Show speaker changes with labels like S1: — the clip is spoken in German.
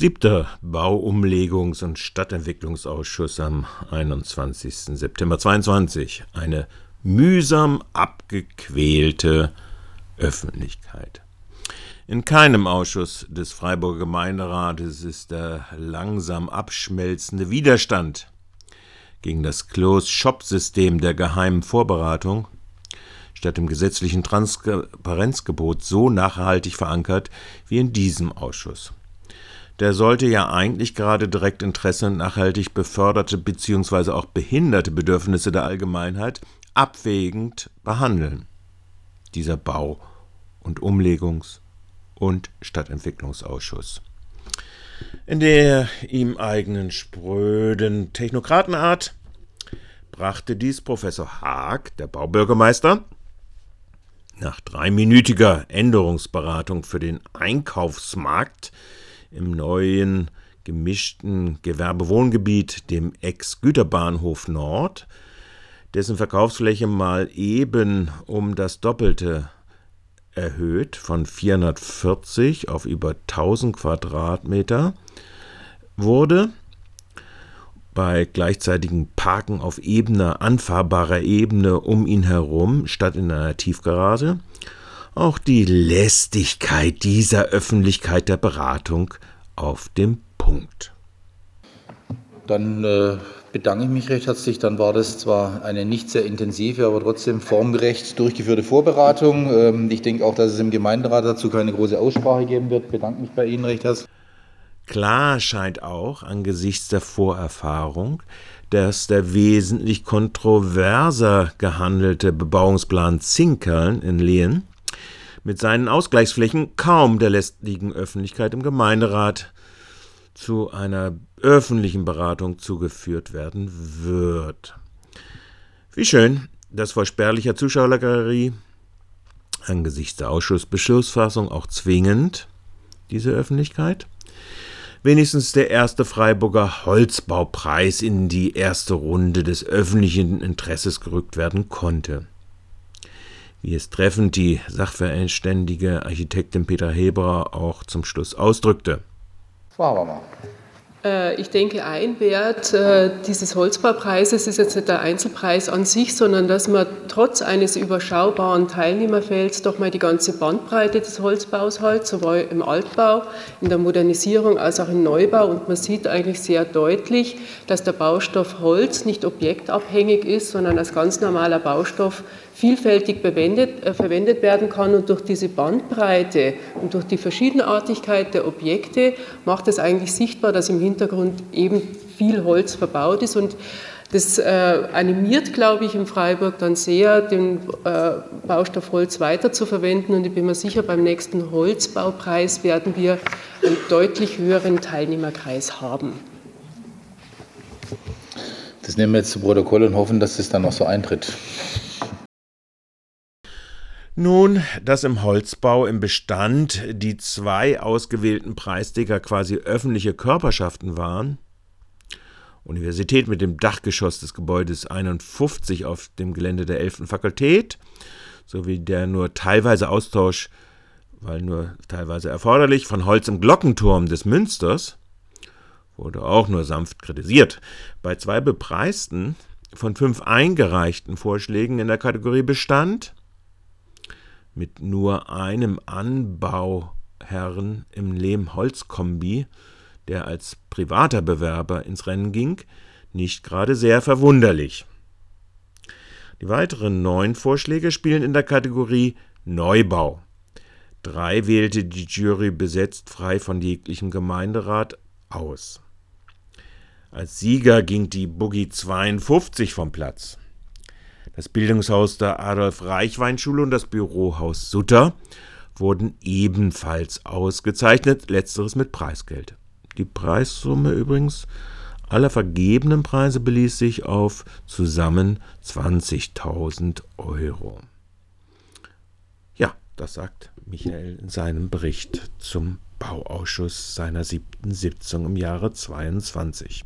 S1: Siebter Bauumlegungs- und Stadtentwicklungsausschuss am 21. September 22. Eine mühsam abgequälte Öffentlichkeit. In keinem Ausschuss des Freiburger Gemeinderates ist der langsam abschmelzende Widerstand gegen das Closed-Shop-System der geheimen Vorberatung statt dem gesetzlichen Transparenzgebot so nachhaltig verankert wie in diesem Ausschuss der sollte ja eigentlich gerade direkt Interesse nachhaltig beförderte bzw. auch behinderte Bedürfnisse der Allgemeinheit abwägend behandeln. Dieser Bau- und Umlegungs- und Stadtentwicklungsausschuss. In der ihm eigenen spröden Technokratenart brachte dies Professor Haag, der Baubürgermeister, nach dreiminütiger Änderungsberatung für den Einkaufsmarkt im neuen gemischten Gewerbewohngebiet, dem Ex-Güterbahnhof Nord, dessen Verkaufsfläche mal eben um das Doppelte erhöht, von 440 auf über 1000 Quadratmeter, wurde bei gleichzeitigem Parken auf ebener, anfahrbarer Ebene um ihn herum, statt in einer Tiefgarage, auch die Lästigkeit dieser Öffentlichkeit der Beratung auf dem Punkt.
S2: Dann äh, bedanke ich mich recht herzlich. Dann war das zwar eine nicht sehr intensive, aber trotzdem formgerecht durchgeführte Vorberatung. Ähm, ich denke auch, dass es im Gemeinderat dazu keine große Aussprache geben wird. Ich bedanke mich bei Ihnen recht herzlich.
S1: Klar scheint auch angesichts der Vorerfahrung, dass der wesentlich kontroverser gehandelte Bebauungsplan Zinkern in Lehen mit seinen Ausgleichsflächen kaum der lästigen Öffentlichkeit im Gemeinderat zu einer öffentlichen Beratung zugeführt werden wird. Wie schön, dass vor spärlicher Zuschauergalerie angesichts der Ausschussbeschlussfassung auch zwingend diese Öffentlichkeit wenigstens der erste Freiburger Holzbaupreis in die erste Runde des öffentlichen Interesses gerückt werden konnte wie es treffend die sachverständige Architektin Petra Heber auch zum Schluss ausdrückte.
S3: Frau Habermann. Äh, ich denke, ein Wert äh, dieses Holzbaupreises ist jetzt nicht der Einzelpreis an sich, sondern dass man trotz eines überschaubaren Teilnehmerfelds doch mal die ganze Bandbreite des Holzbaus hat, sowohl im Altbau, in der Modernisierung als auch im Neubau. Und man sieht eigentlich sehr deutlich, dass der Baustoff Holz nicht objektabhängig ist, sondern als ganz normaler Baustoff vielfältig verwendet, äh, verwendet werden kann und durch diese Bandbreite und durch die Verschiedenartigkeit der Objekte macht es eigentlich sichtbar, dass im Hintergrund eben viel Holz verbaut ist und das äh, animiert, glaube ich, in Freiburg dann sehr, den äh, Baustoff Holz weiterzuverwenden und ich bin mir sicher, beim nächsten Holzbaupreis werden wir einen deutlich höheren Teilnehmerkreis haben.
S2: Das nehmen wir jetzt zu Protokoll und hoffen, dass das dann noch so eintritt.
S1: Nun, dass im Holzbau im Bestand die zwei ausgewählten Preisträger quasi öffentliche Körperschaften waren, Universität mit dem Dachgeschoss des Gebäudes 51 auf dem Gelände der 11. Fakultät, sowie der nur teilweise Austausch, weil nur teilweise erforderlich, von Holz im Glockenturm des Münsters, wurde auch nur sanft kritisiert. Bei zwei bepreisten von fünf eingereichten Vorschlägen in der Kategorie Bestand mit nur einem Anbauherrn im Lehm-Holz-Kombi, der als privater Bewerber ins Rennen ging, nicht gerade sehr verwunderlich. Die weiteren neun Vorschläge spielen in der Kategorie Neubau. Drei wählte die Jury besetzt frei von jeglichem Gemeinderat aus. Als Sieger ging die Boogie 52 vom Platz. Das Bildungshaus der Adolf-Reichwein-Schule und das Bürohaus Sutter wurden ebenfalls ausgezeichnet, letzteres mit Preisgeld. Die Preissumme übrigens aller vergebenen Preise beließ sich auf zusammen 20.000 Euro. Ja, das sagt Michael in seinem Bericht zum Bauausschuss seiner siebten Sitzung im Jahre 22.